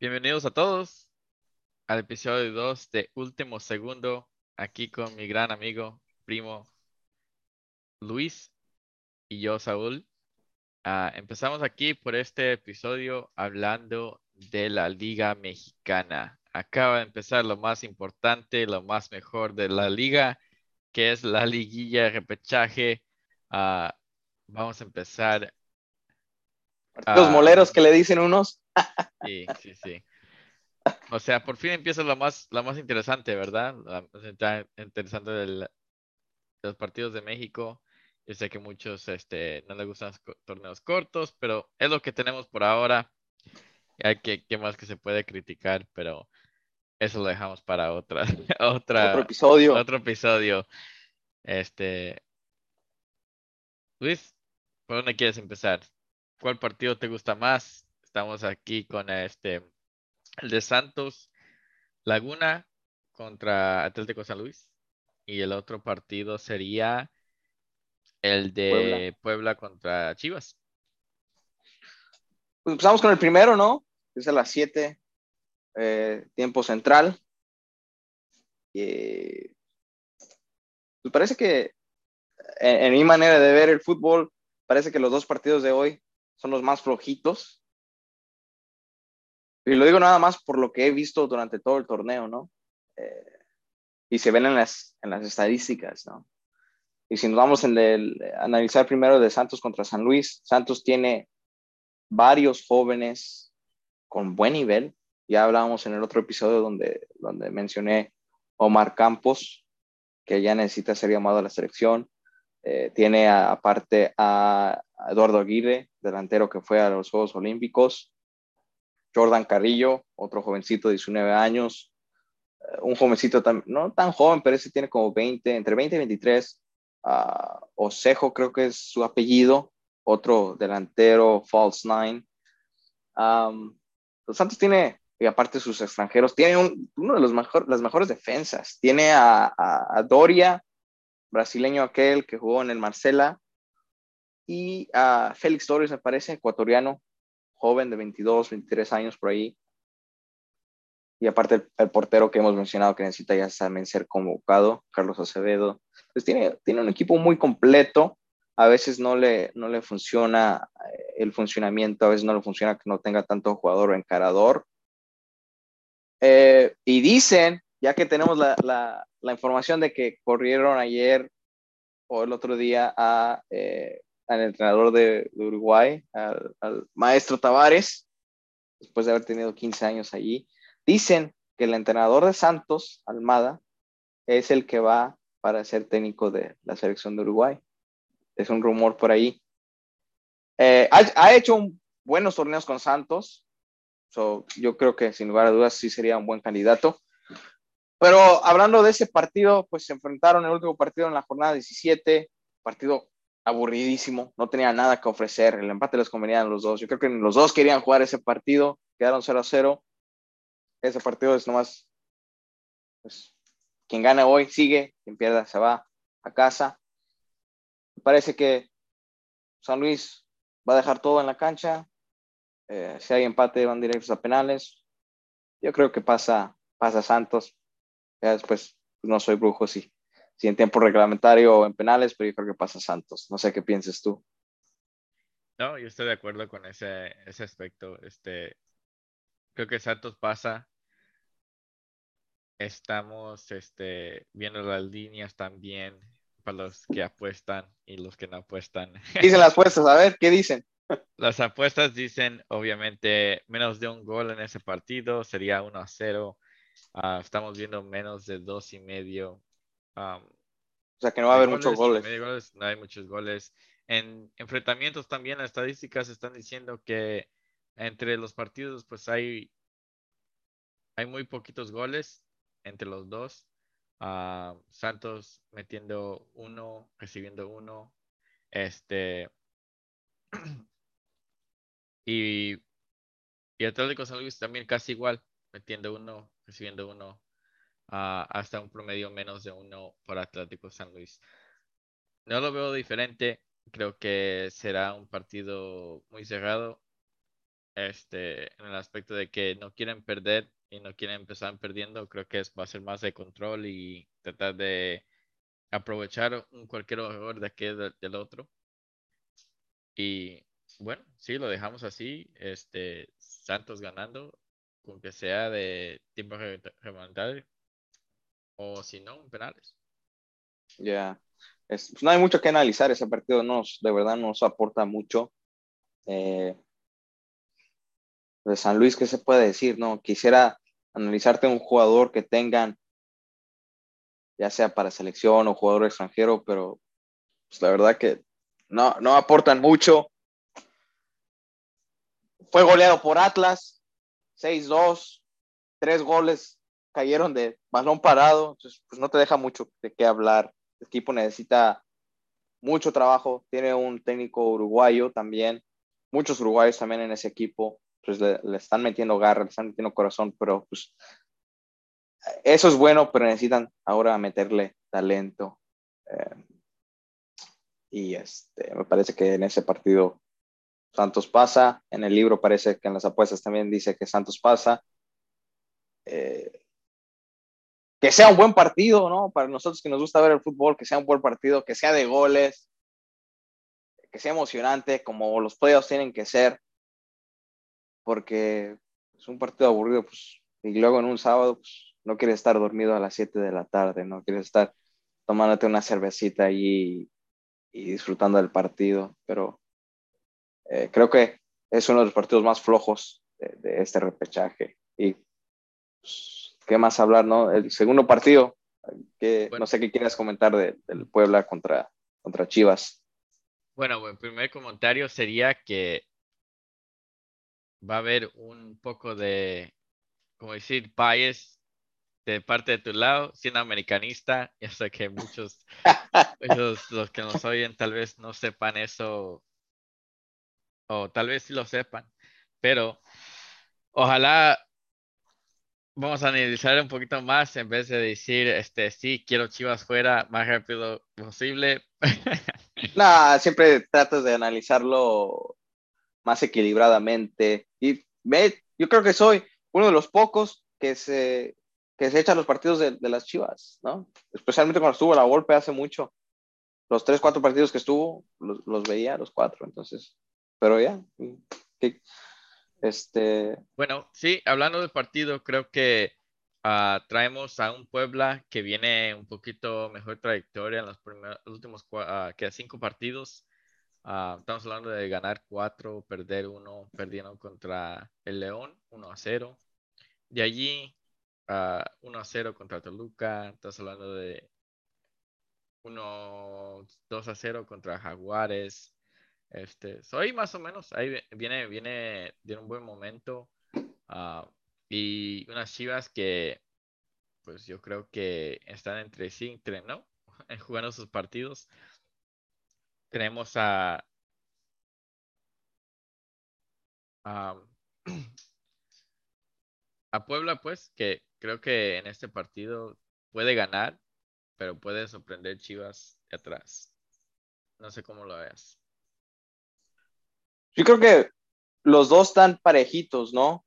Bienvenidos a todos al episodio 2 de Último Segundo, aquí con mi gran amigo, primo Luis y yo, Saúl. Ah, empezamos aquí por este episodio hablando de la Liga Mexicana. Acaba de empezar lo más importante, lo más mejor de la liga, que es la liguilla de repechaje. Ah, vamos a empezar. Los moleros que le dicen unos. Sí, sí, sí. O sea, por fin empieza lo más, lo más interesante, ¿verdad? La más interesante de los partidos de México. Yo sé que muchos este, no les gustan los torneos cortos, pero es lo que tenemos por ahora. Hay que, ¿qué más que se puede criticar? Pero eso lo dejamos para otra, otra, otro episodio. Otro episodio. Este, Luis, ¿por dónde quieres empezar? ¿Cuál partido te gusta más? Estamos aquí con este el de Santos Laguna contra Atlético San Luis. Y el otro partido sería el de Puebla, contra Chivas. Pues empezamos con el primero, ¿no? Es a las 7, eh, tiempo central. Y, pues parece que en, mi manera de ver el fútbol, parece que los dos partidos de hoy son los más flojitos. Y lo digo nada más por lo que he visto durante todo el torneo, ¿no? Eh, y se ven en las, en las estadísticas, ¿no? Y si nos vamos a analizar primero de Santos contra San Luis, Santos tiene varios jóvenes con buen nivel. Ya hablábamos en el otro episodio donde, donde mencioné Omar Campos, que ya necesita ser llamado a la selección. Eh, tiene aparte a Eduardo Aguirre, delantero que fue a los Juegos Olímpicos. Jordan Carrillo, otro jovencito de 19 años. Eh, un jovencito no tan joven, pero ese tiene como 20, entre 20 y 23. Uh, Osejo creo que es su apellido, otro delantero, false nine. los Santos tiene, y aparte sus extranjeros, tiene un, uno de los mejor, las mejores defensas. Tiene a, Doria, brasileño aquel que jugó en el Marcela, y a Félix Torres, me parece, ecuatoriano, joven de 22, 23 años por ahí. Y aparte el, portero que hemos mencionado que necesita ya también ser convocado, Carlos Acevedo. Pues tiene, tiene un equipo muy completo. A veces no le, no le funciona eh, el funcionamiento, a veces no le funciona que no tenga tanto jugador o encarador. Eh, y dicen, ya que tenemos la, la, información de que corrieron ayer o el otro día eh, al entrenador de, Uruguay, al, maestro Tavares, después de haber tenido 15 años allí, dicen que el entrenador de Santos, Almada, es el que va para ser técnico de la selección de Uruguay. Es un rumor por ahí. Eh, ha, ha, hecho buenos torneos con Santos, So, yo creo que sin lugar a dudas sí sería un buen candidato. Pero hablando de ese partido, pues se enfrentaron el último partido en la jornada 17, partido aburridísimo, no tenía nada que ofrecer, el empate les convenía a los dos. Yo creo que los dos querían jugar ese partido, quedaron 0 a 0. Ese partido es nomás, pues, quien gane hoy sigue, quien pierda se va a casa. Parece que San Luis va a dejar todo en la cancha, eh, si hay empate, van directos a penales. Yo creo que pasa, pasa Santos. Ya después, no soy brujo, sí. Si en tiempo reglamentario o en penales, pero yo creo que pasa Santos. No sé qué pienses tú. No, yo estoy de acuerdo con ese, ese aspecto. Este, creo que Santos pasa. Estamos este, viendo las líneas también para los que apuestan y los que no apuestan. Dicen las apuestas, a ver, ¿qué dicen? Las apuestas dicen, obviamente, menos de un gol en ese partido, sería 1 a 0. Ah, estamos viendo menos de dos y medio. o sea que no va a haber muchos goles. goles. No hay muchos goles. En enfrentamientos también las estadísticas están diciendo que entre los partidos pues hay, hay muy poquitos goles entre los dos. Ah, Santos metiendo uno, recibiendo uno. Este, y, y Atlético San Luis también casi igual, metiendo uno, recibiendo uno, uh, hasta un promedio menos de uno por Atlético San Luis. No lo veo diferente, creo que será un partido muy cerrado. este, en el aspecto de que no quieren perder y no quieren empezar perdiendo, creo que es, va a ser más de control y tratar de aprovechar un cualquier error de aquel del, otro. Y bueno, sí, lo dejamos así. Este, Santos ganando, aunque sea de tiempo reglamentario, o si no, penales. Ya, pues no hay mucho que analizar. Ese partido nos, de verdad nos aporta mucho. Eh, de San Luis, ¿qué se puede decir? No, quisiera analizarte un jugador que tengan, ya sea para selección o jugador extranjero, pero pues, la verdad que no, no aportan mucho. Fue goleado por Atlas, 6-2, tres goles cayeron de balón parado, entonces pues no te deja mucho de qué hablar. El equipo necesita mucho trabajo, tiene un técnico uruguayo también, muchos uruguayos también en ese equipo pues le, están metiendo garra, le están metiendo corazón, pero pues eso es bueno, pero necesitan ahora meterle talento. Eh, y este, me parece que en ese partido Santos pasa, en el libro parece que en las apuestas también dice que Santos pasa. Eh, que sea un buen partido, ¿no? Para nosotros que nos gusta ver el fútbol, que sea un buen partido, que sea de goles, que sea emocionante, como los playoffs tienen que ser porque es un partido aburrido, pues, y luego en un sábado, pues, no quieres estar dormido a las 7 de la tarde, no quieres estar tomándote una cervecita allí y, disfrutando del partido, pero eh, creo que es uno de los partidos más flojos de, este repechaje. Y pues, qué más hablar, ¿no? El segundo partido, que no sé qué quieras comentar del Puebla contra, contra Chivas. Bueno, el primer comentario sería que va a haber un poco de, como decir, bias de parte de tu lado, siendo americanista. Ya sé que muchos, los que nos oyen tal vez no sepan eso, o tal vez sí lo sepan, pero ojalá vamos a analizar un poquito más en vez de decir, este, sí, quiero Chivas fuera más rápido posible. no, siempre tratas de analizarlo más equilibradamente. Y me, yo creo que soy uno de los pocos que se, que se echan los partidos de, las Chivas, ¿no? Especialmente cuando estuvo la golpe hace mucho. Los tres, cuatro partidos que estuvo, los, veía, los cuatro, entonces. Pero ya, este... Bueno, sí, hablando del partido, creo que uh, traemos a un Puebla que viene un poquito mejor trayectoria en los, primeros, últimos uh, que cinco partidos. Ah, estamos hablando de ganar cuatro, perder uno, perdiendo contra el León, 1 a 0. De allí, 1 a 0 contra Toluca. Estás hablando de 1, 2 a 0 contra Jaguares. Este, soy más o menos, ahí viene, viene de un buen momento. Ah, y unas chivas que, pues yo creo que están entre sí, entre no, jugando sus partidos tenemos a, a, Puebla, pues, que creo que en este partido puede ganar, pero puede sorprender Chivas de atrás. No sé cómo lo veas. Yo creo que los dos están parejitos, ¿no?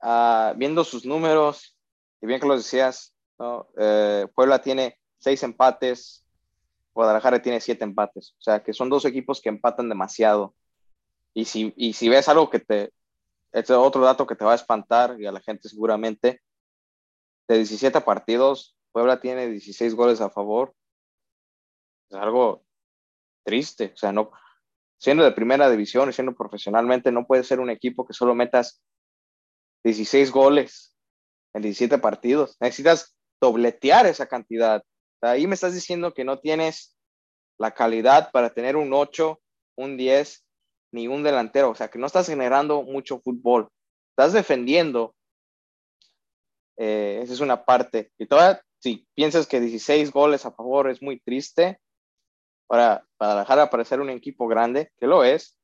Ah, viendo sus números, y bien que lo decías, ¿no? Eh, Puebla tiene seis empates, Guadalajara tiene siete empates. O sea, que son dos equipos que empatan demasiado. Y si, y si ves algo que te... Este es otro dato que te va a espantar y a la gente seguramente. De 17 partidos, Puebla tiene 16 goles a favor. Es algo triste. O sea, no, siendo de primera división y siendo profesionalmente, no puede ser un equipo que solo metas 16 goles en 17 partidos. Necesitas dobletear esa cantidad ahí me estás diciendo que no tienes la calidad para tener un 8, un 10, ni un delantero. O sea, que no estás generando mucho fútbol. Estás defendiendo. Eh, esa es una parte. Y todavía, si piensas que 16 goles a favor es muy triste para, para dejar de aparecer un equipo grande, que lo es,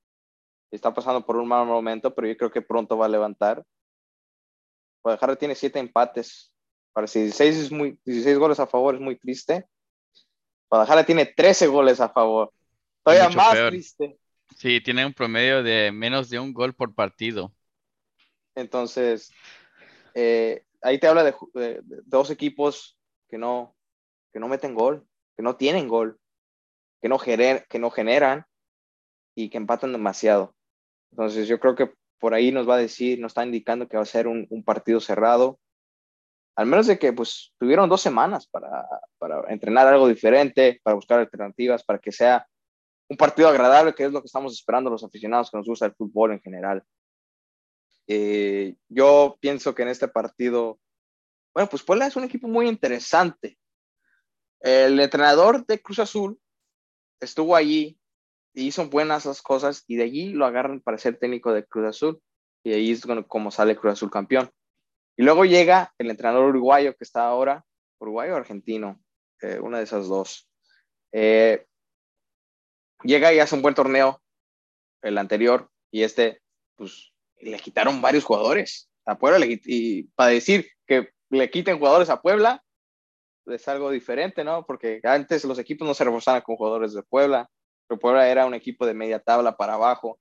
está pasando por un mal momento, pero yo creo que pronto va a levantar. Guadalajara tiene siete empates para 16, es muy, 16 goles a favor es muy triste. Guadalajara tiene 13 goles a favor. Todavía más triste. Sí, tiene un promedio de menos de un gol por partido. Entonces, eh, ahí te habla de, de, de, dos equipos que no, que no meten gol, que no tienen gol, que no, gener, que no generan y que empatan demasiado. Entonces, yo creo que por ahí nos va a decir, nos está indicando que va a ser un, partido cerrado. Al menos de que pues tuvieron dos semanas para, para entrenar algo diferente, para buscar alternativas, para que sea un partido agradable, que es lo que estamos esperando los aficionados que nos gusta el fútbol en general. Eh, yo pienso que en este partido, bueno, pues Puebla es un equipo muy interesante. El entrenador de Cruz Azul estuvo allí y hizo buenas las cosas y de allí lo agarran para ser técnico de Cruz Azul y ahí es como sale Cruz Azul campeón. Y luego llega el entrenador uruguayo que está ahora, uruguayo o argentino, eh, una de esas dos. Eh, llega y hace un buen torneo, el anterior, y este, pues le quitaron varios jugadores a Puebla. y para decir que le quiten jugadores a Puebla es algo diferente, ¿no? Porque antes los equipos no se reforzaban con jugadores de Puebla, pero Puebla era un equipo de media tabla para abajo.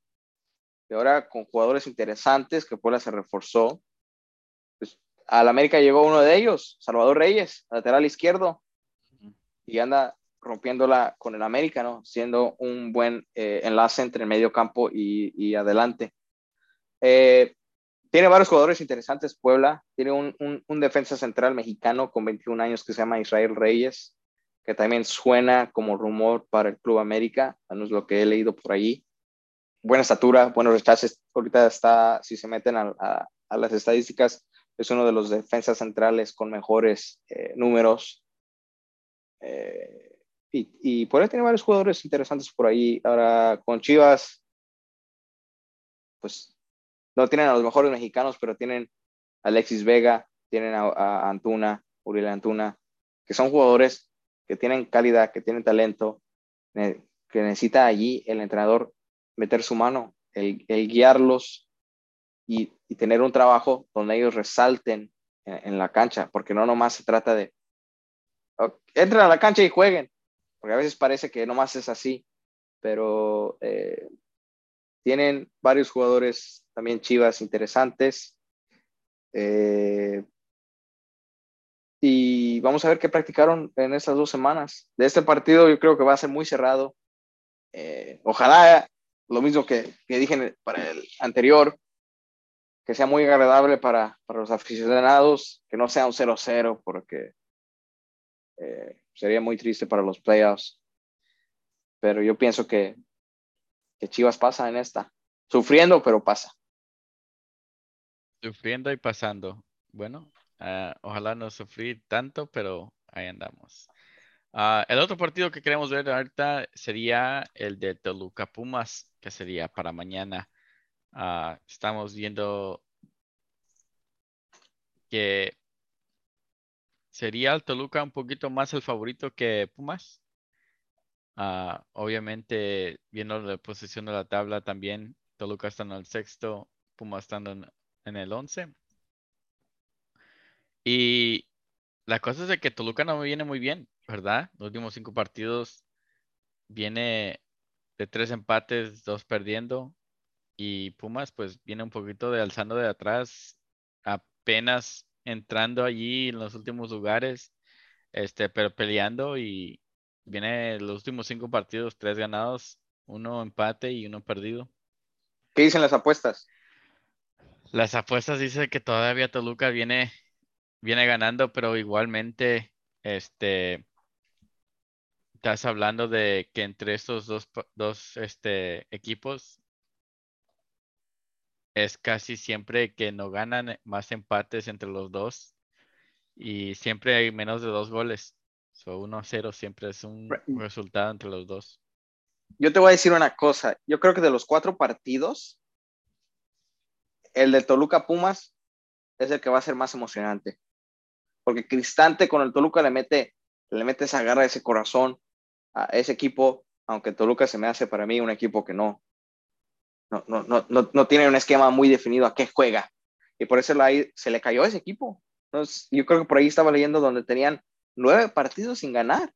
Y ahora con jugadores interesantes que Puebla se reforzó. Pues, al América llegó uno de ellos, Salvador Reyes, lateral izquierdo, y anda rompiéndola con el América, ¿no? Siendo un buen eh, enlace entre el medio campo y, y adelante. Eh, tiene varios jugadores interesantes, Puebla. Tiene un, un, defensa central mexicano con 21 años que se llama Israel Reyes, que también suena como rumor para el Club América, al menos lo que he leído por allí. Buena estatura, buenos rechaces. Ahorita está, si se meten a, a, las estadísticas, es uno de los defensas centrales con mejores eh, números. Eh, y, y ahí tiene varios jugadores interesantes por ahí. Ahora con Chivas, pues no tienen a los mejores mexicanos, pero tienen a Alexis Vega, tienen a, a Antuna, Uriel Antuna, que son jugadores que tienen calidad, que tienen talento, que necesita allí el entrenador meter su mano, el, el guiarlos y, y, tener un trabajo donde ellos resalten en, en, la cancha, porque no nomás se trata de entren a la cancha y jueguen, porque a veces parece que nomás es así, pero eh, tienen varios jugadores también chivas interesantes. Eh, y vamos a ver qué practicaron en estas dos semanas. De este partido yo creo que va a ser muy cerrado. Eh, ojalá lo mismo que, que, dije para el anterior, que sea muy agradable para, para los aficionados, que no sea un 0-0, porque eh, sería muy triste para los playoffs. Pero yo pienso que, que Chivas pasa en esta. Sufriendo, pero pasa. Sufriendo y pasando. Bueno, uh, ojalá no sufrir tanto, pero ahí andamos. Uh, el otro partido que queremos ver ahorita sería el de Toluca Pumas, que sería para mañana. Uh, estamos viendo que sería el Toluca un poquito más el favorito que Pumas. obviamente, viendo la posición de la tabla también, Toluca está en el sexto, Pumas estando en, en el 11. Y la cosa es de que Toluca no viene muy bien, ¿verdad? Los últimos cinco partidos viene de tres empates, dos perdiendo. Y Pumas, pues viene un poquito de alzando de atrás, apenas entrando allí en los últimos lugares, este, pero peleando y viene los últimos cinco partidos, tres ganados, uno empate y uno perdido. ¿Qué dicen las apuestas? Las apuestas dicen que todavía Toluca viene, viene ganando, pero igualmente, este, estás hablando de que entre estos dos, dos este, equipos es casi siempre que no ganan más empates entre los dos y siempre hay menos de dos goles. So 1-0 siempre es un resultado entre los dos. Yo te voy a decir una cosa. Yo creo que de los cuatro partidos, el de Toluca Pumas es el que va a ser más emocionante. Porque Cristante con el Toluca le mete, le mete esa garra, ese corazón a ese equipo, aunque Toluca se me hace para mí un equipo que no, no, no, no, no tiene un esquema muy definido a qué juega. Y por eso se le cayó ese equipo. Entonces, yo creo que por ahí estaba leyendo donde tenían nueve partidos sin ganar.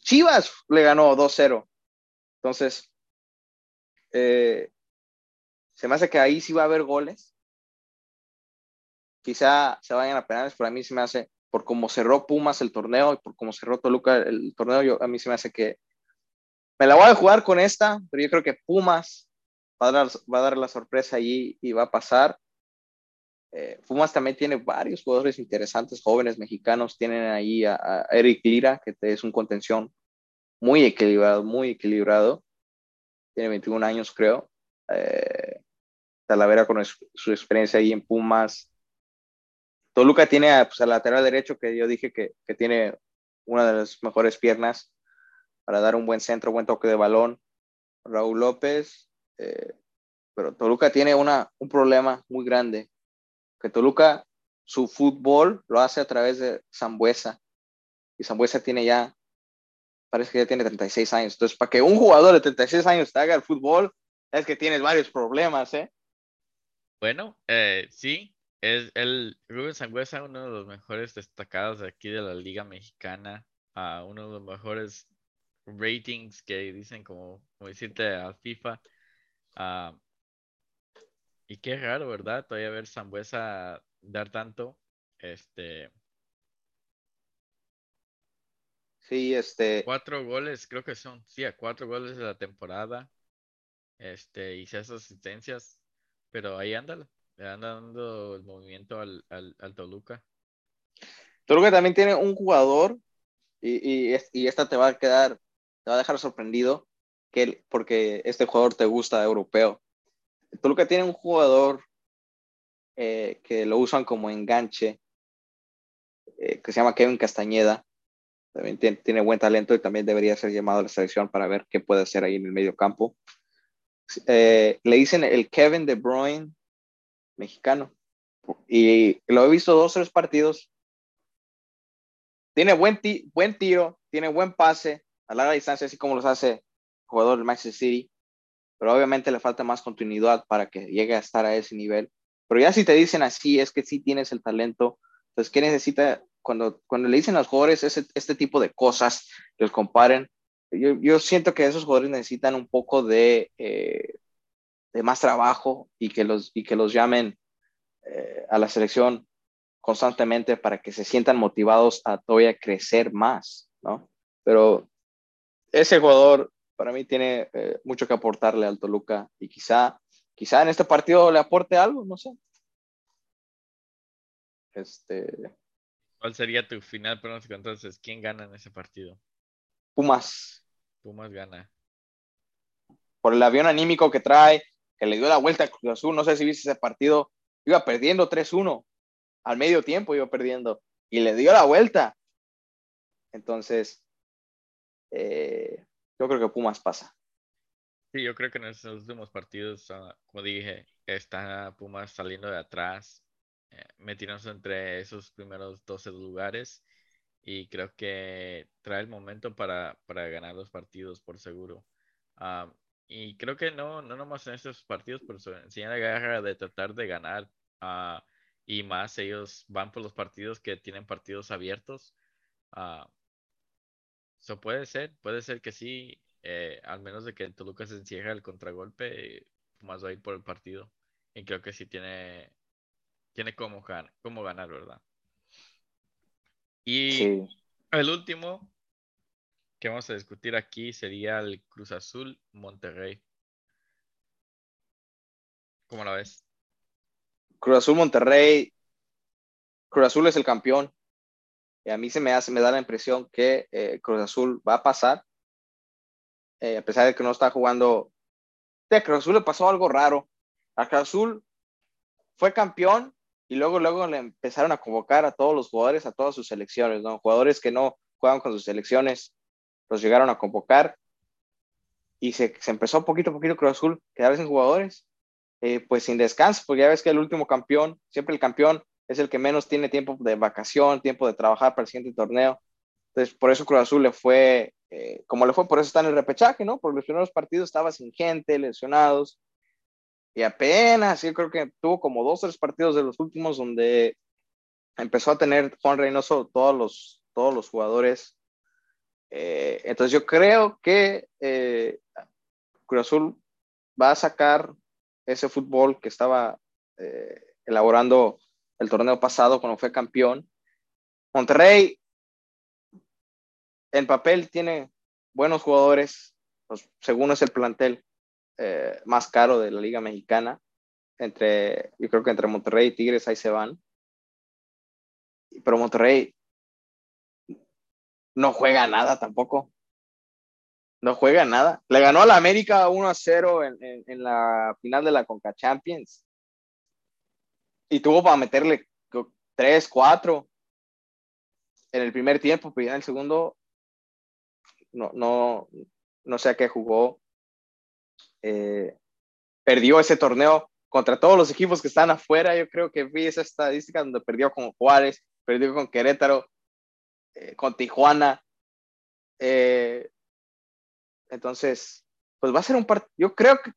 Chivas le ganó 2-0. Entonces, eh, se me hace que ahí sí va a haber goles. quizá se vayan a penales, pero a mí se me hace, por cómo cerró Pumas el torneo y por cómo cerró Toluca el torneo, yo, a mí se me hace que me la voy a jugar con esta, pero yo creo que Pumas va a dar, va a dar la sorpresa allí y va a pasar. Eh, Pumas también tiene varios jugadores interesantes, jóvenes mexicanos. Tienen ahí a, Eric Lira, que es un contención muy equilibrado, muy equilibrado. Tiene 21 años, creo. Eh, Talavera con su, experiencia ahí en Pumas. Toluca tiene a, pues, lateral derecho, que yo dije que, tiene una de las mejores piernas para dar un buen centro, buen toque de balón. Raúl López, eh, pero Toluca tiene una, un problema muy grande, que Toluca su fútbol lo hace a través de Zambuesa, y Zambuesa tiene ya, parece que ya tiene 36 años, entonces para que un jugador de 36 años te haga el fútbol, es que tienes varios problemas, ¿eh? Bueno, eh, sí, es el Rubén Zambuesa, uno de los mejores destacados de aquí de la Liga Mexicana, a uno de los mejores ratings que dicen como, como decirte al FIFA. Ah, y qué raro, ¿verdad? Todavía ver Zambuesa dar tanto. Este. Sí, este. Cuatro goles, creo que son, sí, a cuatro goles de la temporada. Este, y seis asistencias. Pero ahí anda, le anda dando el movimiento al, al, al Toluca. Toluca también tiene un jugador, y, y, y esta te va a quedar te va a dejar sorprendido que, porque este jugador te gusta europeo. Toluca tiene un jugador eh, que lo usan como enganche, eh, que se llama Kevin Castañeda. También tiene, buen talento y también debería ser llamado a la selección para ver qué puede hacer ahí en el medio campo. Eh, le dicen el Kevin De Bruyne mexicano. Y lo he visto dos o tres partidos. Tiene buen, buen tiro, tiene buen pase, a larga distancia, así como los hace el jugador del Manchester City, pero obviamente le falta más continuidad para que llegue a estar a ese nivel. Pero ya si te dicen así, es que sí tienes el talento, entonces, ¿qué necesita? Cuando, cuando le dicen a los jugadores ese, este tipo de cosas, los comparen, yo, yo, siento que esos jugadores necesitan un poco de, eh, de más trabajo y que los, y que los llamen eh, a la selección constantemente para que se sientan motivados a todavía crecer más, ¿no? Pero ese jugador para mí tiene eh, mucho que aportarle al Toluca y quizá, quizá en este partido le aporte algo, no sé. Este... ¿Cuál sería tu final pronóstico entonces? ¿Quién gana en ese partido? Pumas. Pumas gana. Por el avión anímico que trae, que le dio la vuelta a Cruz Azul, no sé si viste ese partido, iba perdiendo 3-1, al medio tiempo iba perdiendo, y le dio la vuelta. Entonces, eh, yo creo que Pumas pasa. Sí, yo creo que en estos últimos partidos, ah, como dije, está Pumas saliendo de atrás, eh, metiéndose entre esos primeros 12 lugares y creo que trae el momento para, para ganar los partidos por seguro. Ah, y creo que no, no nomás en estos partidos, pero en la guerra de tratar de ganar ah, y más ellos van por los partidos que tienen partidos abiertos. Eso puede ser, puede ser que sí, eh, al menos de que Toluca se encierra el contragolpe, más va a ir por el partido. Y creo que sí tiene, tiene cómo, cómo ganar, ¿verdad? Y el último que vamos a discutir aquí sería el Cruz Azul Monterrey. ¿Cómo lo ves? Cruz Azul Monterrey. Cruz Azul es el campeón a mí se me hace, me da la impresión que eh, Cruz Azul va a pasar, eh, a pesar de que no está jugando. De Cruz Azul le pasó algo raro. A Cruz Azul fue campeón y luego, luego le empezaron a convocar a todos los jugadores, a todas sus selecciones, ¿no? Jugadores que no juegan con sus selecciones, los llegaron a convocar y se, se empezó poquito a poquito Cruz Azul quedar sin jugadores, eh, pues sin descanso, porque ya ves que el último campeón, siempre el campeón es el que menos tiene tiempo de vacación, tiempo de trabajar para el siguiente torneo. Entonces, por eso Cruz Azul le fue, eh, como le fue, por eso está en el repechaje, ¿no? Por los primeros partidos estaba sin gente, lesionados. Y apenas, yo creo que tuvo como dos tres partidos de los últimos donde empezó a tener Juan Reynoso todos los, todos los jugadores. Eh, entonces, yo creo que eh, Cruz Azul va a sacar ese fútbol que estaba elaborando el torneo pasado cuando fue campeón. Monterrey, en papel, tiene buenos jugadores, pues, según es el plantel eh, más caro de la Liga Mexicana. Entre, yo creo que entre Monterrey y Tigres ahí se van. Pero Monterrey no juega nada tampoco. No juega nada. Le ganó a la América 1 a 0 en, en, la final de la Conca Champions. Y tuvo para meterle 3, 4 en el primer tiempo, pero ya en el segundo no, no, no sé a qué jugó. Eh, perdió ese torneo contra todos los equipos que están afuera. Yo creo que vi esa estadística donde perdió con Juárez, perdió con Querétaro, eh, con Tijuana. Eh, entonces, pues va a ser un partido. Yo creo que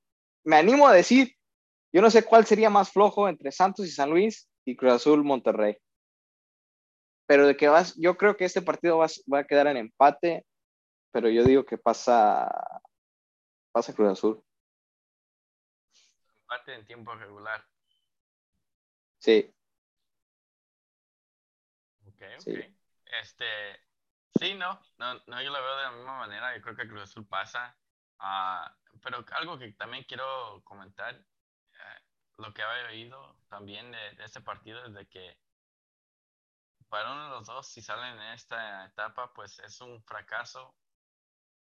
me animo a decir, yo no sé cuál sería más flojo entre Santos y San Luis y Cruz Azul Monterrey. Pero de que vas, yo creo que este partido va, va a quedar en empate, pero yo digo que pasa, pasa Cruz Azul. Empate en tiempo regular. Sí. Ok, ok. Este, sí, no, no, no, yo lo veo de la misma manera. Yo creo que Cruz Azul pasa. Uh, pero algo que también quiero comentar, uh, lo que había oído también de, de, este partido es de que para uno de los dos, si salen en esta etapa, pues es un fracaso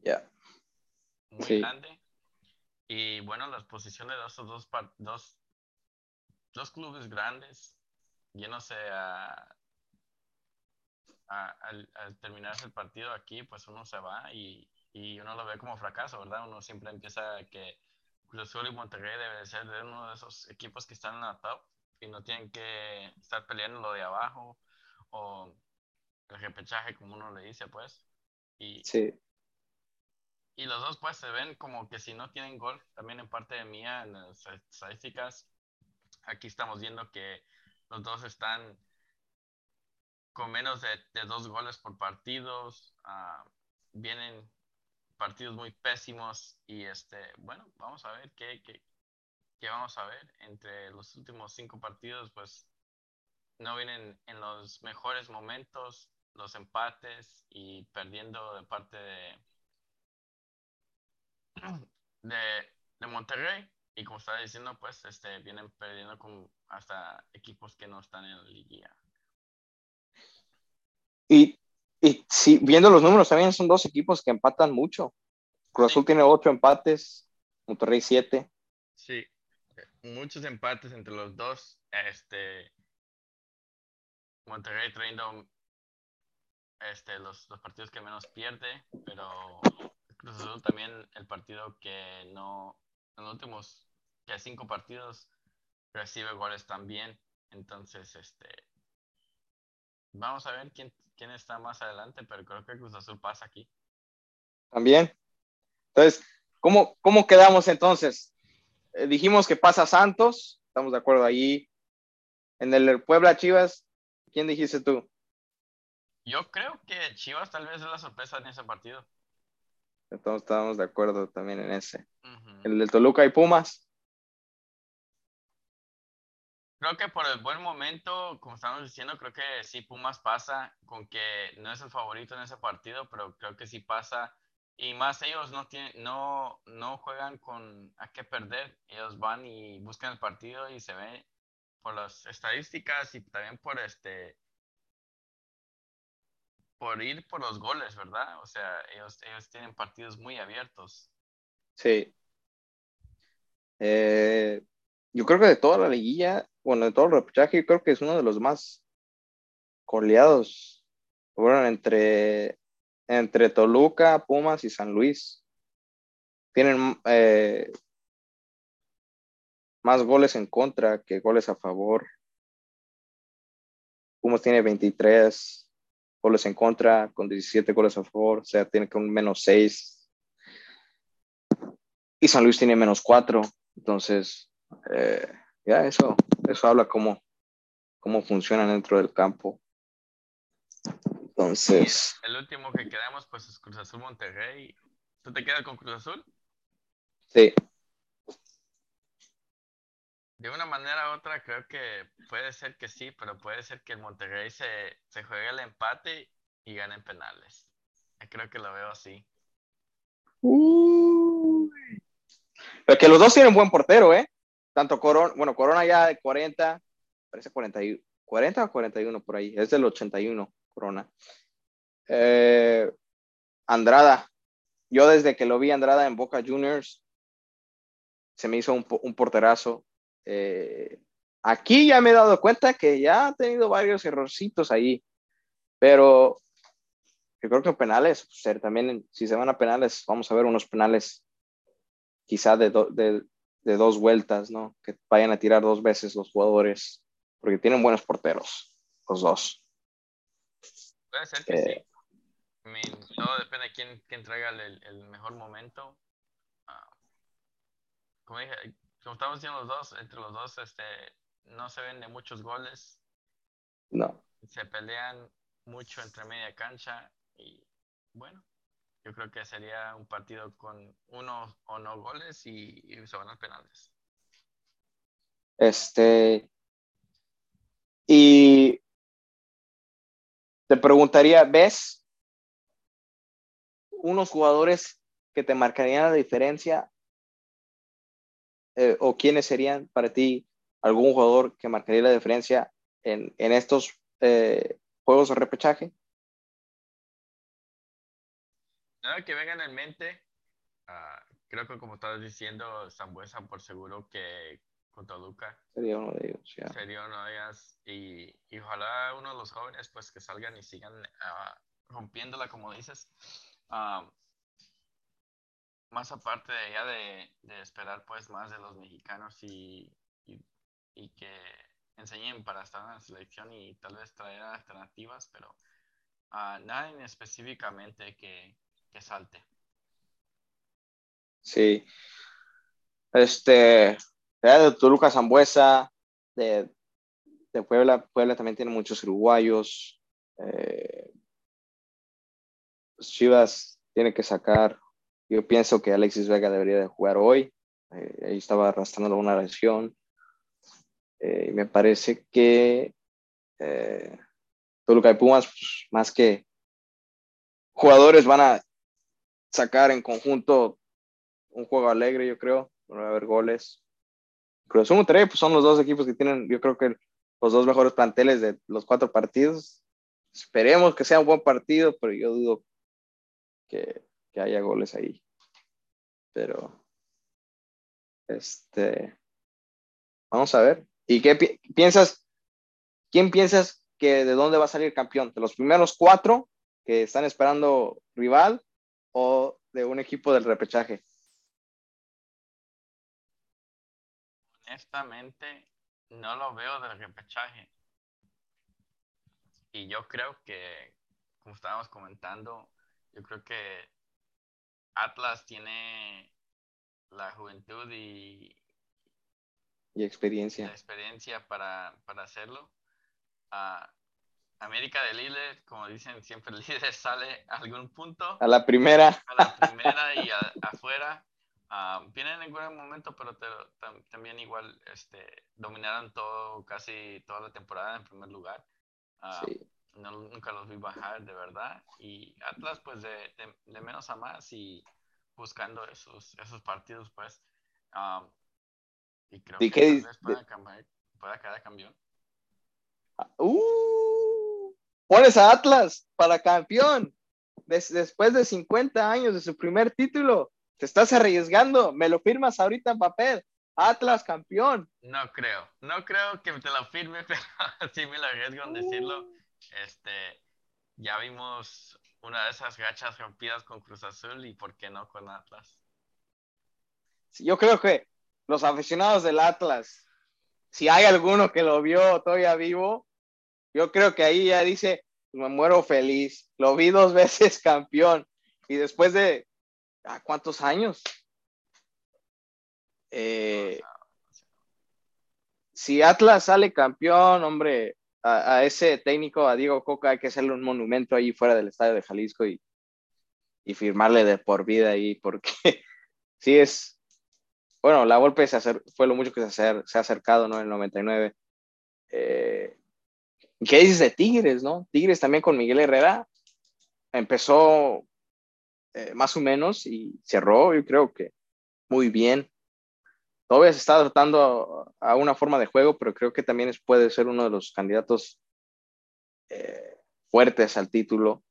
yeah. muy sí. grande. Y bueno, las posiciones de estos dos, dos, dos clubes grandes, sé, a, a, al, al, terminarse el partido aquí, pues uno se va y, y, uno lo ve como fracaso, ¿verdad? Uno siempre empieza que Cruz Azul y Monterrey debe de ser de uno de esos equipos que están en la top y no tienen que estar peleando lo de abajo o el repechaje, como uno le dice, pues. Y, sí. Y los dos, pues, se ven como que si no tienen gol, también en parte de mía, en las estadísticas, aquí estamos viendo que los dos están con menos de, dos goles por partidos. Uh, vienen partidos muy pésimos y este, bueno, vamos a ver qué, qué, qué, vamos a ver entre los últimos cinco partidos, pues no vienen en los mejores momentos, los empates y perdiendo de parte de, de, de Monterrey. Y como estaba diciendo, pues este, vienen perdiendo con hasta equipos que no están en la liguilla. Y, y sí, viendo los números, también son dos equipos que empatan mucho. Cruz Azul sí. tiene ocho empates, Monterrey siete. Sí, muchos empates entre los dos. Este, Monterrey trayendo este, los, los partidos que menos pierde, pero Cruz Azul también el partido que no, en los últimos que cinco partidos recibe goles también. Entonces, este, vamos a ver quién, quién está más adelante, pero creo que Cruz Azul pasa aquí. También. Entonces, ¿cómo, cómo quedamos entonces? Eh, dijimos que pasa Santos, estamos de acuerdo ahí. En el Puebla Chivas, ¿quién dijiste tú? Yo creo que Chivas tal vez es la sorpresa en ese partido. Entonces estábamos de acuerdo también en ese. Uh -huh. El del Toluca y Pumas. Creo que por el buen momento, como estamos diciendo, creo que sí Pumas pasa, con que no es el favorito en ese partido, pero creo que sí pasa. Y más ellos no tienen, no, no juegan con a qué perder. Ellos van y buscan el partido y se ve por las estadísticas y también por este por ir por los goles, ¿verdad? O sea, ellos, ellos tienen partidos muy abiertos. Sí. Eh, yo creo que de toda la liguilla, bueno, de todo el repechaje, yo creo que es uno de los más goleados. Bueno, entre, entre Toluca, Pumas y San Luis. Tienen eh, más goles en contra que goles a favor. Pumas tiene 23 goles en contra, con 17 goles a favor, o sea, tiene que un menos 6. Y San Luis tiene menos 4. Entonces, eh, ya eso, eso habla cómo, cómo funcionan dentro del campo. Entonces. El último que quedamos, pues, es Cruz Azul Monterrey. ¿Tú te quedas con Cruz Azul? Sí. De una manera u otra creo que puede ser que sí, pero puede ser que el Monterrey se, se juegue el empate y gane en penales. Creo que lo veo así. que los dos tienen buen portero, ¿eh? Tanto Corona, bueno, Corona ya de 40, parece 40, 40 o 41 por ahí, es del 81, Corona. Eh, Andrada, yo desde que lo vi Andrada en Boca Juniors, se me hizo un, un porterazo. Eh, aquí ya me he dado cuenta que ya ha tenido varios errorcitos ahí, pero yo creo que en penales, pues, también si se van a penales, vamos a ver unos penales quizá de, de, dos vueltas, ¿no? Que vayan a tirar dos veces los jugadores, porque tienen buenos porteros, los dos. Puede ser que eh, sí. todo depende de quién, quién traiga el, el, mejor momento. Ah, como dije, como estamos diciendo los dos, entre los dos, este, no se ven de muchos goles. No. Se pelean mucho entre media cancha y bueno, yo creo que sería un partido con uno o no goles y, se van a penales. Este. Y te preguntaría, ¿ves unos jugadores que te marcarían la diferencia? Eh, ¿O quiénes serían para ti algún jugador que marcaría la diferencia en, estos eh, juegos de repechaje? Nada que vengan en mente, ah, creo que como estabas diciendo, Zambuesa por seguro que con Toluca. Sería uno de ellos, Sería uno de ellos. Y, ojalá uno de los jóvenes pues que salgan y sigan uh, rompiéndola, como dices. Ah, más aparte de ya de, esperar pues más de los mexicanos y, y, que enseñen para estar en la selección y tal vez traer alternativas, pero nada específicamente que, que salte. Sí. Este, de Toluca Zambuesa, de, de, Puebla, Puebla también tiene muchos uruguayos. Eh, Chivas tiene que sacar, yo pienso que Alexis Vega debería de jugar hoy. Eh, ahí estaba arrastrando una lesión. Eh, me parece que Toluca y Pumas, pues, más que jugadores, van a sacar en conjunto un juego alegre, yo creo. No va a haber goles. Cruz Azul Monterrey, pues son los dos equipos que tienen, yo creo que los dos mejores planteles de los cuatro partidos. Esperemos que sea un buen partido, pero yo dudo que, que haya goles ahí. Pero, este, vamos a ver. ¿Y qué piensas? ¿Quién piensas que de dónde va a salir campeón? ¿De los primeros cuatro que están esperando rival o de un equipo del repechaje? Honestamente, no lo veo del repechaje. Y yo creo que, como estábamos comentando, yo creo que Atlas tiene la juventud y, y experiencia. experiencia para, para hacerlo. Uh, América de líder, como dicen siempre, el líder sale a algún punto. A la primera. A la primera y afuera. Uh, vienen en buen momento, pero también igual este, dominaron todo, casi toda la temporada en primer lugar. Ah, no, nunca los vi bajar, de verdad. Y Atlas, pues de, de, menos a más y buscando esos, esos partidos, pues. Ah, y creo que pueda, pueda quedar campeón. Uh, pones a Atlas para campeón después de 50 años de su primer título. Te estás arriesgando, me lo firmas ahorita en papel. Atlas campeón. No creo, no creo que te lo firme, pero sí me lo arriesgo en decirlo. Este, ya vimos una de esas gachas rompidas con Cruz Azul y por qué no con Atlas. yo creo que los aficionados del Atlas, si hay alguno que lo vio todavía vivo, yo creo que ahí ya dice, me muero feliz. Lo vi dos veces campeón. Y después de, ¿a cuántos años? Eh, si Atlas sale campeón, hombre, a, ese técnico, a Diego Coca, hay que hacerle un monumento ahí fuera del estadio de Jalisco y, y firmarle de por vida ahí, porque sí es, bueno, la golpe se fue lo mucho que se, ha acercado, ¿no? En el 99. Eh, ¿Qué dices de Tigres, no? Tigres también con Miguel Herrera empezó eh, más o menos y cerró, yo creo que muy bien. Todavía se está tratando a, una forma de juego, pero creo que también puede ser uno de los candidatos eh, fuertes al título.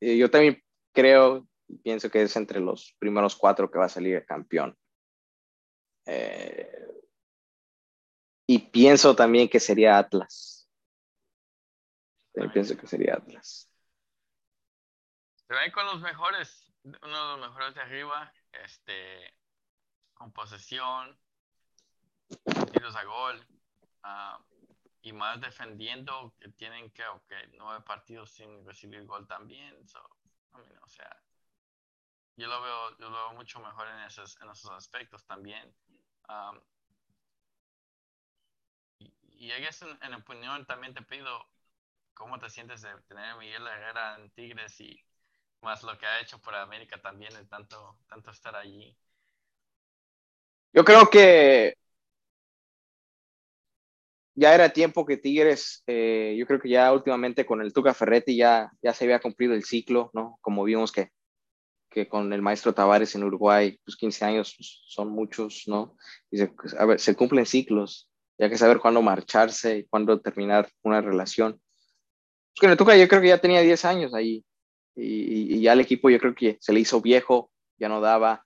Y yo también creo pienso que es entre los primeros cuatro que va a salir campeón. Eh, y pienso también que sería Atlas. pienso que sería Atlas. Se ven con los mejores, uno de los mejores de arriba, este, con posesión, tiros a gol, ah, y más defendiendo, que tienen que, nueve partidos sin recibir gol también. o sea, yo lo veo, yo lo veo mucho mejor en esos, en esos aspectos también. y, y en, en opinión también te pido cómo te sientes de tener a Miguel Herrera en Tigres y más lo que ha hecho por América también, de tanto, tanto estar allí. Yo creo que ya era tiempo que Tigres, eh, yo creo que ya últimamente con el Tuca Ferretti ya, ya se había cumplido el ciclo, ¿no? Como vimos que que con el maestro Tavares en Uruguay, pues 15 años pues, son muchos, ¿no? Y se, pues, a ver, se cumplen ciclos, ya que saber cuándo marcharse y cuándo terminar una relación. Pues con el Tuca yo creo que ya tenía 10 años ahí y, y, ya el equipo yo creo que se le hizo viejo, ya no daba.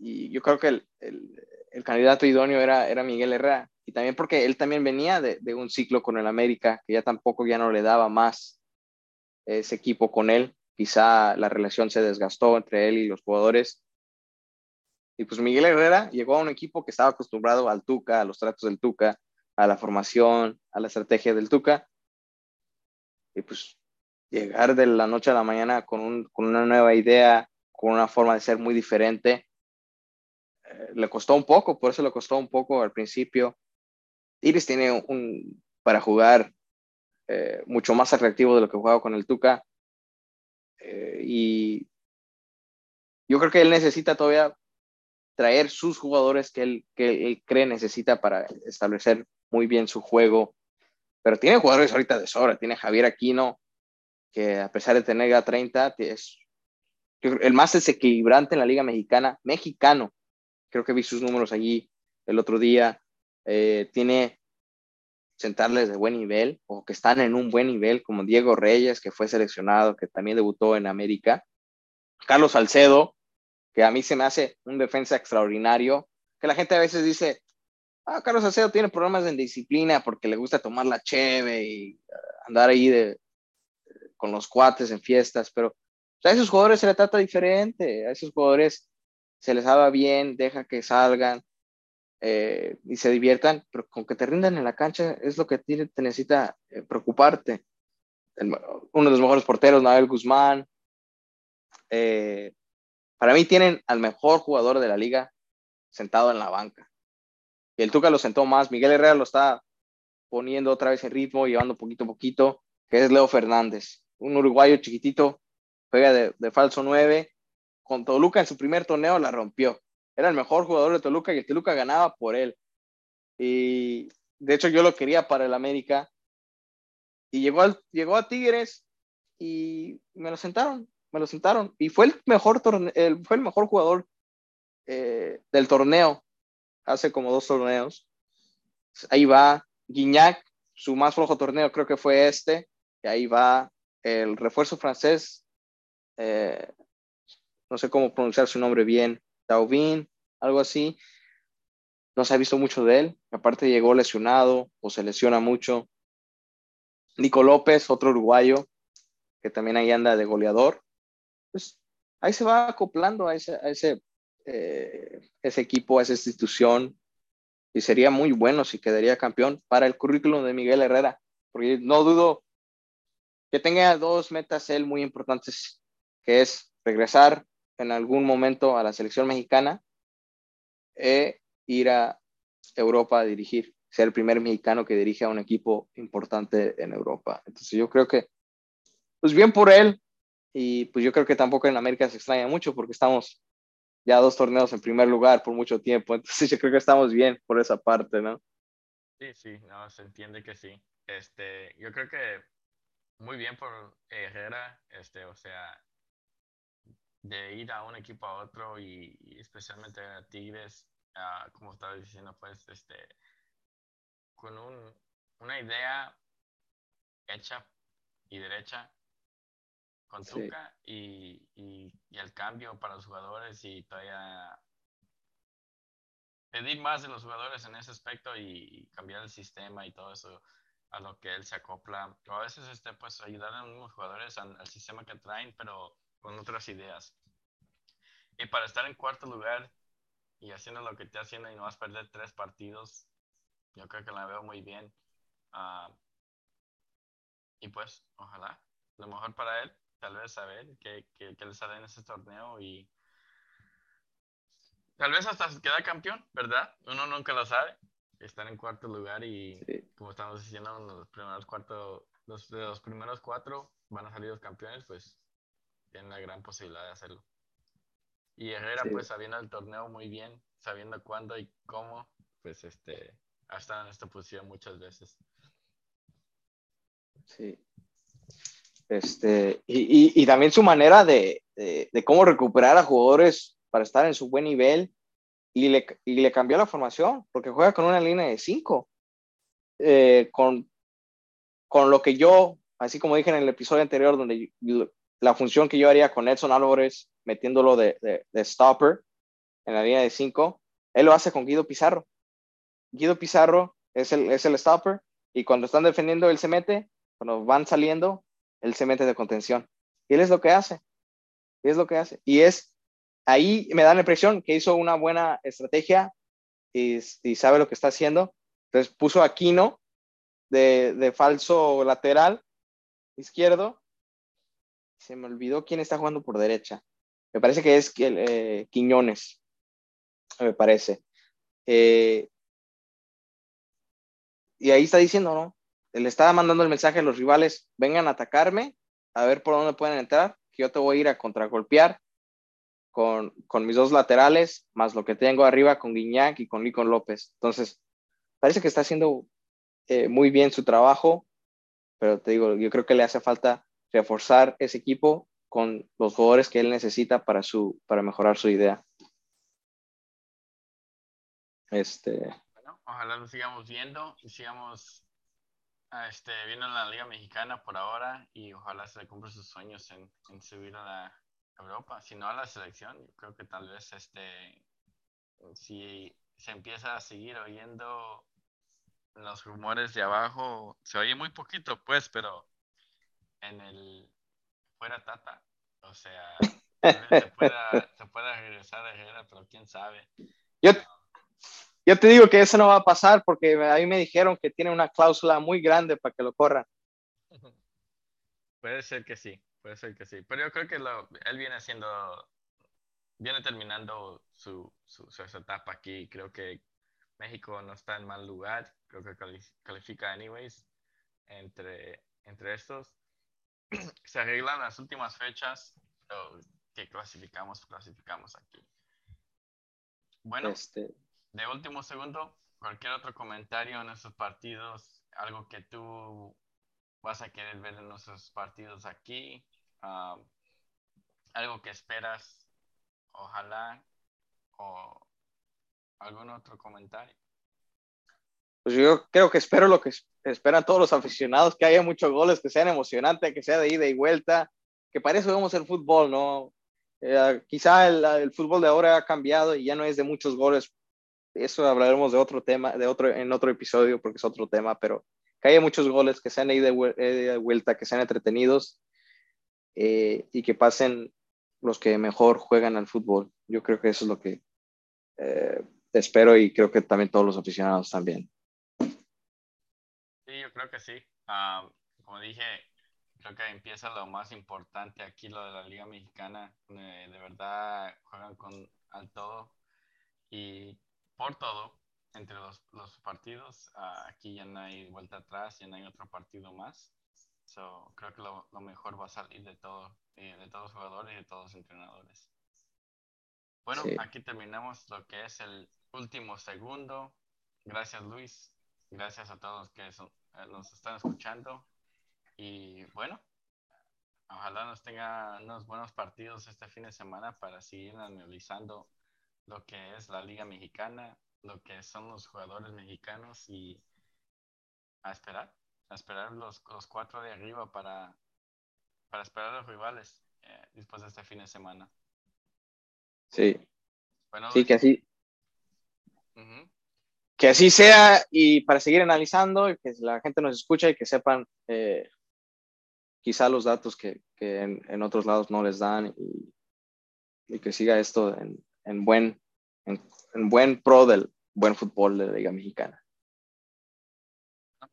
Y yo creo que el, el, el candidato idóneo era, era Miguel Herrera. Y también porque él también venía de, de un ciclo con el América, que ya tampoco ya no le daba más ese equipo con él quizá la relación se desgastó entre él y los jugadores. Y pues Miguel Herrera llegó a un equipo que estaba acostumbrado al Tuca, a los tratos del Tuca, a la formación, a la estrategia del Tuca. Y pues llegar de la noche a la mañana con, una nueva idea, con una forma de ser muy diferente, le costó un poco, por eso le costó un poco al principio. Iris tiene un, para jugar eh, mucho más atractivo de lo que jugaba con el Tuca. Eh, y yo creo que él necesita todavía traer sus jugadores que él, que él cree necesita para establecer muy bien su juego. Pero tiene jugadores ahorita de sobra. Tiene Javier Aquino, que a pesar de tener ya 30, es el más desequilibrante en la Liga Mexicana, mexicano. Creo que vi sus números allí el otro día. Eh, tiene sentarles de buen nivel o que están en un buen nivel, como Diego Reyes, que fue seleccionado, que también debutó en América. Carlos Salcedo, que a mí se me hace un defensa extraordinario, que la gente a veces dice, ah, Carlos Salcedo tiene problemas de disciplina porque le gusta tomar la cheve y eh, andar ahí de, con los cuates en fiestas, pero a esos jugadores se le trata diferente, a esos jugadores se les habla bien, deja que salgan, eh, y se diviertan, pero con que te rindan en la cancha es lo que te, necesita eh, preocuparte. uno de los mejores porteros, Navel Guzmán. Eh, para mí tienen al mejor jugador de la liga sentado en la banca. Y el Tuca lo sentó más. Miguel Herrera lo está poniendo otra vez en ritmo, llevando poquito a poquito, que es Leo Fernández. Un uruguayo chiquitito, juega de, de falso 9. Con Toluca en su primer torneo la rompió era el mejor jugador de Toluca y el Toluca ganaba por él. Y de hecho yo lo quería para el América. Y llegó, al, llegó a Tigres y me lo sentaron, me lo sentaron. Y fue el mejor, el, fue el mejor jugador eh, del torneo, hace como dos torneos. Ahí va Guignac, su más flojo torneo creo que fue este. Y ahí va el refuerzo francés, eh, no sé cómo pronunciar su nombre bien, Taubin, algo así. No se ha visto mucho de él. Aparte llegó lesionado o se lesiona mucho. Nico López, otro uruguayo, que también ahí anda de goleador. Pues ahí se va acoplando a ese, ese, eh, ese equipo, a esa institución. Y sería muy bueno si quedaría campeón para el currículum de Miguel Herrera. Porque no dudo que tenga dos metas él muy importantes, que es regresar en algún momento a la selección mexicana e ir a Europa a dirigir, ser el primer mexicano que dirige a un equipo importante en Europa. Entonces yo creo que, pues bien por él, y pues yo creo que tampoco en América se extraña mucho porque estamos ya dos torneos en primer lugar por mucho tiempo, entonces yo creo que estamos bien por esa parte, ¿no? Sí, sí, no, se entiende que sí. Este, yo creo que muy bien por Herrera, este, o sea, de ir a un equipo a otro y, especialmente a Tigres, como estaba diciendo, pues, este, con un, una idea hecha y derecha con Tuca y, y, el cambio para los jugadores y todavía pedir más de los jugadores en ese aspecto y cambiar el sistema y todo eso a lo que él se acopla. O a veces este, pues ayudar a los jugadores al, sistema que traen, pero con otras ideas. Y para estar en cuarto lugar y haciendo lo que te haciendo y no vas a perder tres partidos, yo creo que la veo muy bien. Ah, y pues, ojalá, lo mejor para él, tal vez saber que, que, que le sale en ese torneo y tal vez hasta se queda campeón, ¿verdad? Uno nunca lo sabe. Estar en cuarto lugar y como estamos diciendo, los primeros cuarto, los, los primeros cuatro van a salir los campeones, pues tienen la gran posibilidad de hacerlo. Y Herrera, pues sabiendo el torneo muy bien, sabiendo cuándo y cómo, pues este, ha estado en esta posición muchas veces. Sí. Este, y, y, también su manera de, de, cómo recuperar a jugadores para estar en su buen nivel y le, y le cambió la formación, porque juega con una línea de cinco. Eh, con, con lo que yo, así como dije en el episodio anterior, donde la función que yo haría con Edson Álvarez, metiéndolo de, de, stopper en la línea de cinco, él lo hace con Guido Pizarro. Guido Pizarro es el, es el stopper y cuando están defendiendo él se mete, cuando van saliendo él se mete de contención. Y él es lo que hace. Y es lo que hace. Y es, ahí me da la impresión que hizo una buena estrategia y, y sabe lo que está haciendo. Entonces puso a Aquino de, de falso lateral izquierdo. Se me olvidó quién está jugando por derecha. Me parece que es eh, Quiñones. Me parece. Eh, y ahí está diciendo, ¿no? le estaba mandando el mensaje a los rivales, vengan a atacarme, a ver por dónde pueden entrar, que yo te voy a ir a contragolpear con, con mis dos laterales, más lo que tengo arriba con Guiñac y con Licon López. Entonces, parece que está haciendo eh, muy bien su trabajo, pero te digo, yo creo que le hace falta reforzar ese equipo con los jugadores que él necesita para, su, para mejorar su idea. Este... Bueno, ojalá lo sigamos viendo sigamos Ah, este, viene a la Liga Mexicana por ahora y ojalá se le sus sueños en, subir a la Europa. Si no a la selección, yo creo que tal vez este, si se empieza a seguir oyendo los rumores de abajo, se oye muy poquito, pues, pero en el fuera Tata, o sea, se pueda, se pueda regresar a Herrera, pero quién sabe. Yo, yo te digo que eso no va a pasar porque a mí me dijeron que tiene una cláusula muy grande para que lo corran. Puede ser que sí, puede ser que sí. Pero yo creo que lo, él viene haciendo, viene terminando su, su, etapa aquí. Creo que México no está en mal lugar. Creo que califica anyways entre, entre estos. Se arreglan las últimas fechas. que clasificamos, clasificamos aquí. Bueno, este de último segundo, cualquier otro comentario en nuestros partidos, algo que tú vas a querer ver en nuestros partidos aquí, ah, algo que esperas, ojalá, o algún otro comentario. Pues yo creo que espero lo que esperan todos los aficionados, que haya muchos goles, que sean emocionantes, que sea de ida y vuelta, que para eso vemos el fútbol, ¿no? Eh, quizá el, el, fútbol de ahora ha cambiado y ya no es de muchos goles eso hablaremos de otro tema, de otro, en otro episodio, porque es otro tema, pero que haya muchos goles, que sean de vuelta, que sean entretenidos eh, y que pasen los que mejor juegan al fútbol. Yo creo que eso es lo que eh, espero y creo que también todos los aficionados también. Creo que sí. Ah, como dije, creo que empieza lo más importante aquí, lo de la Liga Mexicana. de verdad juegan con al todo y por todo entre los, los partidos. Uh, aquí ya no hay vuelta atrás, ya no hay otro partido más. So, creo que lo, lo mejor va a salir de todo, eh, de todos los jugadores y de todos los entrenadores. Bueno, Sí. aquí terminamos lo que es el último segundo. Gracias, Luis. Gracias a todos que son- eh, nos están escuchando. Y bueno, ojalá nos tenga unos buenos partidos este fin de semana para seguir analizando lo que es la Liga Mexicana, lo que son los jugadores mexicanos y a esperar, a esperar los, los cuatro de arriba para, para esperar a los rivales eh, después de este fin de semana. Sí, Bueno, sí, que así, ujú. Que así sea y para seguir analizando que la gente nos escucha y que sepan eh, quizá los datos que, en, otros lados no les dan y, que siga esto en, en buen, en, en buen pro del buen fútbol de la Liga Mexicana.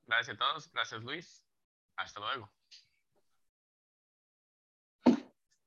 Gracias a todos. Gracias, Luis. Hasta luego.